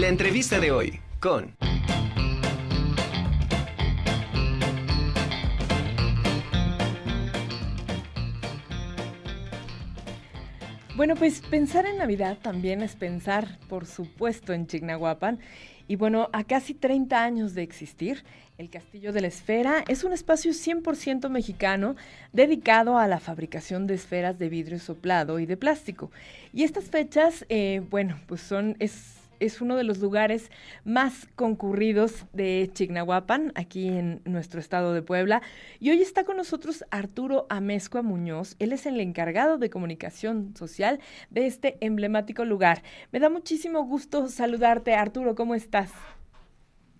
La entrevista de hoy con... Bueno, pues pensar en Navidad también es pensar, por supuesto, en Chignahuapan. Y bueno, a casi 30 años de existir, el Castillo de la Esfera es un espacio 100% mexicano dedicado a la fabricación de esferas de vidrio soplado y de plástico. Y estas fechas, eh, bueno, pues son, es es uno de los lugares más concurridos de Chignahuapan, aquí en nuestro estado de Puebla. Y hoy está con nosotros Arturo Amezcua Muñoz. Él es el encargado de comunicación social de este emblemático lugar. Me da muchísimo gusto saludarte, Arturo. ¿Cómo estás?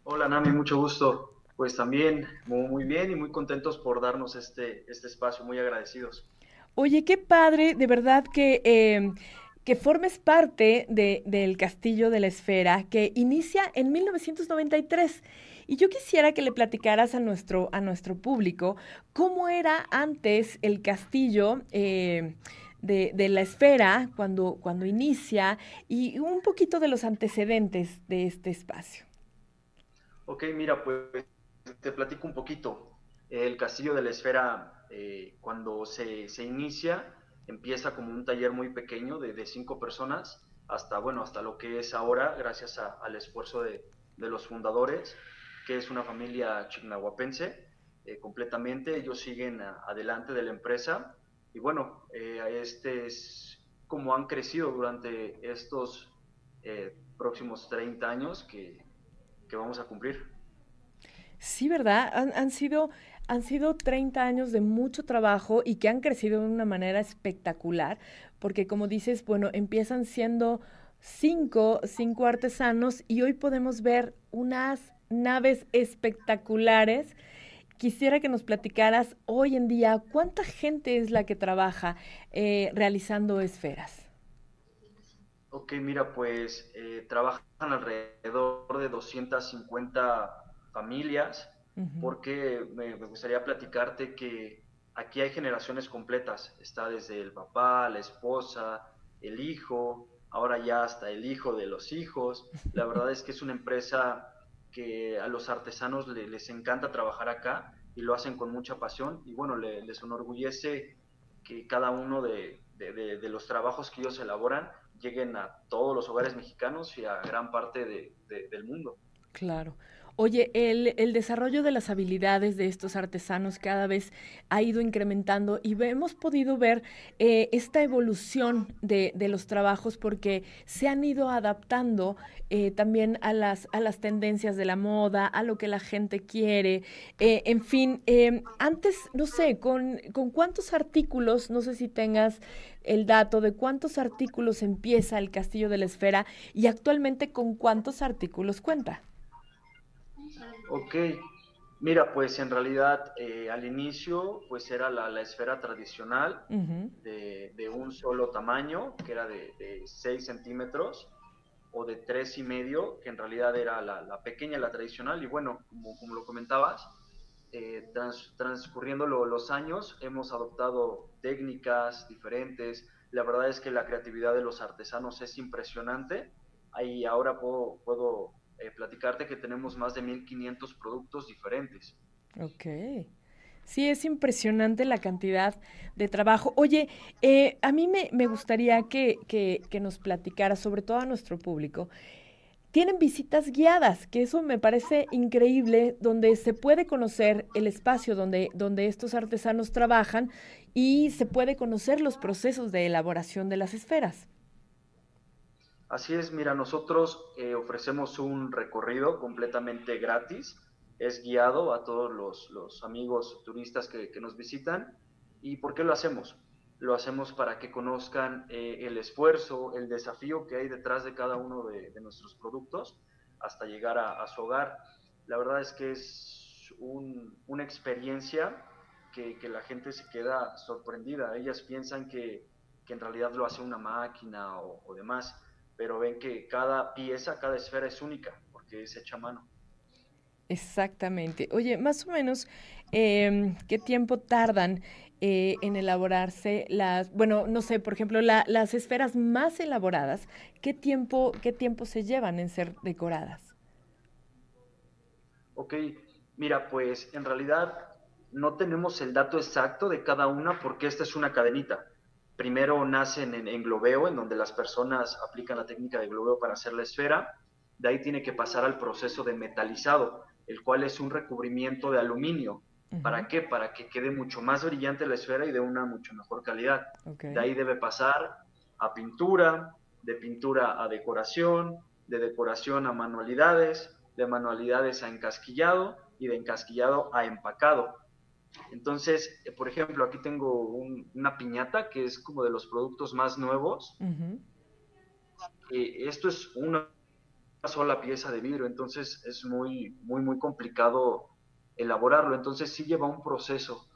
Hola, Nami, mucho gusto. Pues también muy, bien y muy contentos por darnos este, este espacio, muy agradecidos. Oye, qué padre, de verdad que eh, que formes parte de, del Castillo de la Esfera, que inicia en 1993. Y yo quisiera que le platicaras a nuestro, a nuestro público cómo era antes el castillo eh, de, la esfera cuando, cuando inicia y un poquito de los antecedentes de este espacio. Ok, mira, pues te platico un poquito. El castillo de la esfera, eh, cuando se, se inicia, empieza como un taller muy pequeño de, cinco personas hasta, bueno, hasta lo que es ahora, gracias al esfuerzo de, los fundadores, que es una familia chignahuapense eh, completamente. Ellos siguen adelante de la empresa y bueno, eh, este es como han crecido durante estos eh, próximos 30 años que, vamos a cumplir. Sí, ¿verdad? Han, han sido han sido 30 años de mucho trabajo y que han crecido de una manera espectacular, porque como dices, bueno, empiezan siendo cinco, cinco artesanos y hoy podemos ver unas naves espectaculares. Quisiera que nos platicaras hoy en día cuánta gente es la que trabaja eh, realizando esferas. Ok, mira, pues eh, trabajan alrededor de 250 familias porque me, gustaría platicarte que aquí hay generaciones completas. Está desde el papá, la esposa, el hijo, ahora ya hasta el hijo de los hijos. La verdad es que es una empresa que a los artesanos les encanta trabajar acá y lo hacen con mucha pasión y bueno, les enorgullece que cada uno de, los trabajos que ellos elaboran lleguen a todos los hogares mexicanos y a gran parte del mundo. Claro. Oye, el, desarrollo de las habilidades de estos artesanos cada vez ha ido incrementando y hemos podido ver eh, esta evolución de, los trabajos porque se han ido adaptando eh, también a las, a las tendencias de la moda, a lo que la gente quiere. Eh, en fin, antes, no sé, con, con cuántos artículos, no sé si tengas el dato de cuántos artículos empieza el Castillo de la Esfera y actualmente con cuántos artículos cuenta. Ok, mira, pues en realidad eh, al inicio pues era la, esfera tradicional de, un solo tamaño, que era de, 6 centímetros, o de tres y medio, que en realidad era la, pequeña, la tradicional, y bueno, como, lo comentabas, eh, transcurriendo los años hemos adoptado técnicas diferentes, la verdad es que la creatividad de los artesanos es impresionante, ahí ahora puedo, puedo eh, platicarte que tenemos más de 1500 productos diferentes. Ok. Sí, es impresionante la cantidad de trabajo. Oye, eh, a mí me, me gustaría que, que, que, nos platicara, sobre todo a nuestro público. Tienen visitas guiadas, que eso me parece increíble, donde se puede conocer el espacio donde, donde estos artesanos trabajan y se puede conocer los procesos de elaboración de las esferas. Así es, mira, nosotros eh, ofrecemos un recorrido completamente gratis, es guiado a todos los, amigos turistas que, nos visitan. ¿Y por qué lo hacemos? Lo hacemos para que conozcan eh, el esfuerzo, el desafío que hay detrás de cada uno de, nuestros productos hasta llegar a, su hogar. La verdad es que es una experiencia que, la gente se queda sorprendida. Ellas piensan que, en realidad lo hace una máquina o, o demás pero ven que cada pieza, cada esfera es única, porque es hecha a mano. Exactamente. Oye, más o menos, em, ¿qué tiempo tardan eh, en elaborarse las, bueno, no sé, por ejemplo, las esferas más elaboradas, ¿qué tiempo, ¿qué tiempo se llevan en ser decoradas? Ok, mira, pues en realidad no tenemos el dato exacto de cada una porque esta es una cadenita. Primero nacen en, en globeo, en donde las personas aplican la técnica de globeo para hacer la esfera. De ahí tiene que pasar al proceso de metalizado el cual es un recubrimiento de aluminio. ¿Para qué? Para que quede mucho más brillante la esfera y de una mucho mejor calidad. De ahí debe pasar a pintura, de pintura a decoración, de decoración a manualidades, de manualidades a encasquillado y de encasquillado a empacado. Entonces, eh, por ejemplo, aquí tengo una piñata que es como de los productos más nuevos. Eh, esto es una sola pieza de vidrio, entonces es muy, muy, muy complicado elaborarlo. Entonces sí lleva un proceso.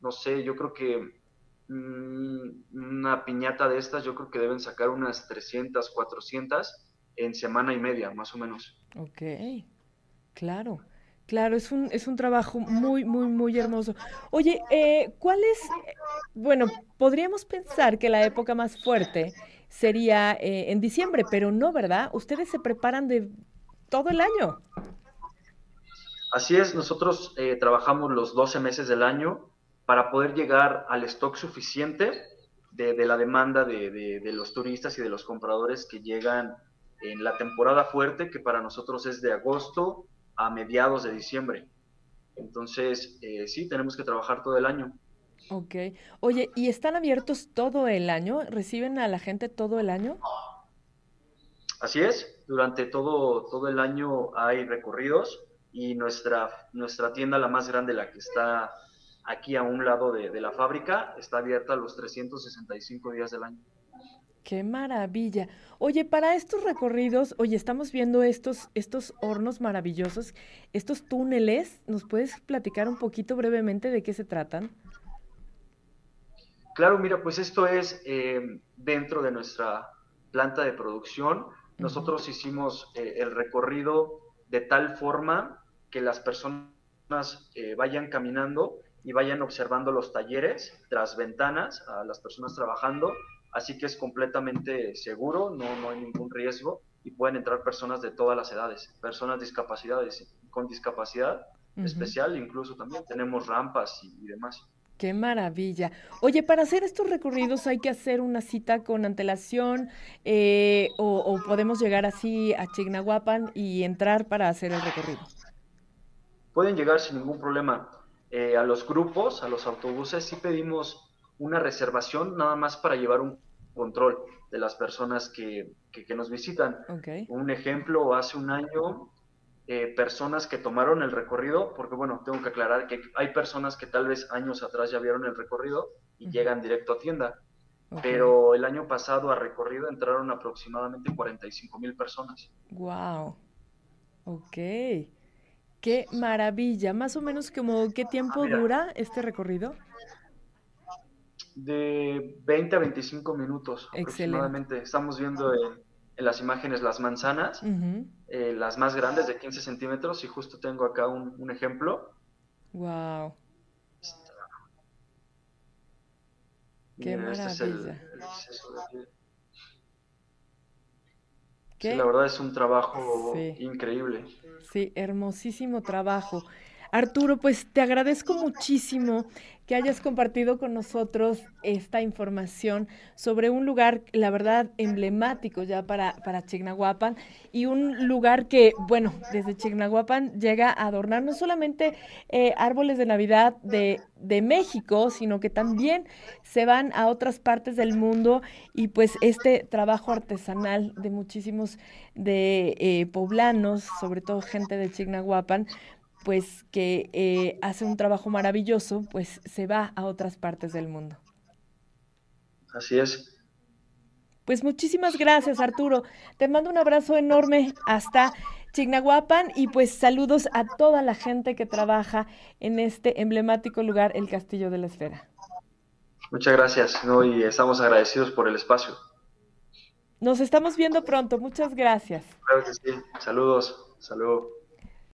No sé, yo creo que mm, una piñata de estas, yo creo que deben sacar unas 300, 400 en semana y media, más o menos. Ok, claro. Claro, es un, es un trabajo muy, muy, muy hermoso. Oye, eh, ¿cuál es? Bueno, podríamos pensar que la época más fuerte sería eh, en diciembre, pero no, ¿verdad? Ustedes se preparan de todo el año. Así es, nosotros eh, trabajamos los 12 meses del año para poder llegar al stock suficiente de, la demanda de, de, los turistas y de los compradores que llegan en la temporada fuerte, que para nosotros es de agosto a mediados de diciembre. Entonces, eh, sí, tenemos que trabajar todo el año. Ok. Oye, ¿y están abiertos todo el año? ¿Reciben a la gente todo el año? Así es, durante todo, todo el año hay recorridos y nuestra, nuestra tienda, la más grande, la que está aquí a un lado de, de la fábrica, está abierta los 365 días del año. Qué maravilla. Oye, para estos recorridos, oye, estamos viendo estos, estos hornos maravillosos, estos túneles. ¿Nos puedes platicar un poquito brevemente de qué se tratan? Claro, mira, pues esto es eh, dentro de nuestra planta de producción. Nosotros hicimos eh, el recorrido de tal forma que las personas eh, vayan caminando y vayan observando los talleres tras ventanas a las personas trabajando. Así que es completamente seguro, no, no hay ningún riesgo y pueden entrar personas de todas las edades, personas discapacidades, con discapacidad especial incluso también. Tenemos rampas y demás. Qué maravilla. Oye, para hacer estos recorridos hay que hacer una cita con antelación eh, o, podemos llegar así a Chignahuapan y entrar para hacer el recorrido. Pueden llegar sin ningún problema. Eh, a los grupos, a los autobuses, sí pedimos una reservación nada más para llevar un control de las personas que, que, nos visitan. Un ejemplo, hace un año eh, personas que tomaron el recorrido, porque bueno, tengo que aclarar que hay personas que tal vez años atrás ya vieron el recorrido y llegan directo a tienda, pero el año pasado a recorrido entraron aproximadamente 45 mil personas. ¡Wow! Ok. Qué maravilla. Más o menos como qué tiempo ah, dura este recorrido? De 20 a 25 minutos aproximadamente. Estamos viendo en en las imágenes las manzanas, eh, las más grandes de 15 centímetros, y justo tengo acá un, ejemplo. Wow. Qué maravilla. la verdad es un trabajo increíble. Sí, hermosísimo trabajo. Arturo, pues te agradezco muchísimo que hayas compartido con nosotros esta información sobre un lugar, la verdad, emblemático ya para, para Chignahuapan y un lugar que, bueno, desde Chignahuapan llega a adornar no solamente eh, árboles de Navidad de, de México, sino que también se van a otras partes del mundo y pues este trabajo artesanal de muchísimos de eh, poblanos, sobre todo gente de Chignahuapan, pues que eh, hace un trabajo maravilloso, pues se va a otras partes del mundo. Así es. Pues muchísimas gracias, Arturo. Te mando un abrazo enorme hasta Chignahuapan y pues saludos a toda la gente que trabaja en este emblemático lugar, el Castillo de la Esfera. Muchas gracias, ¿no? y estamos agradecidos por el espacio. Nos estamos viendo pronto, muchas gracias. Claro que sí, saludos, saludos.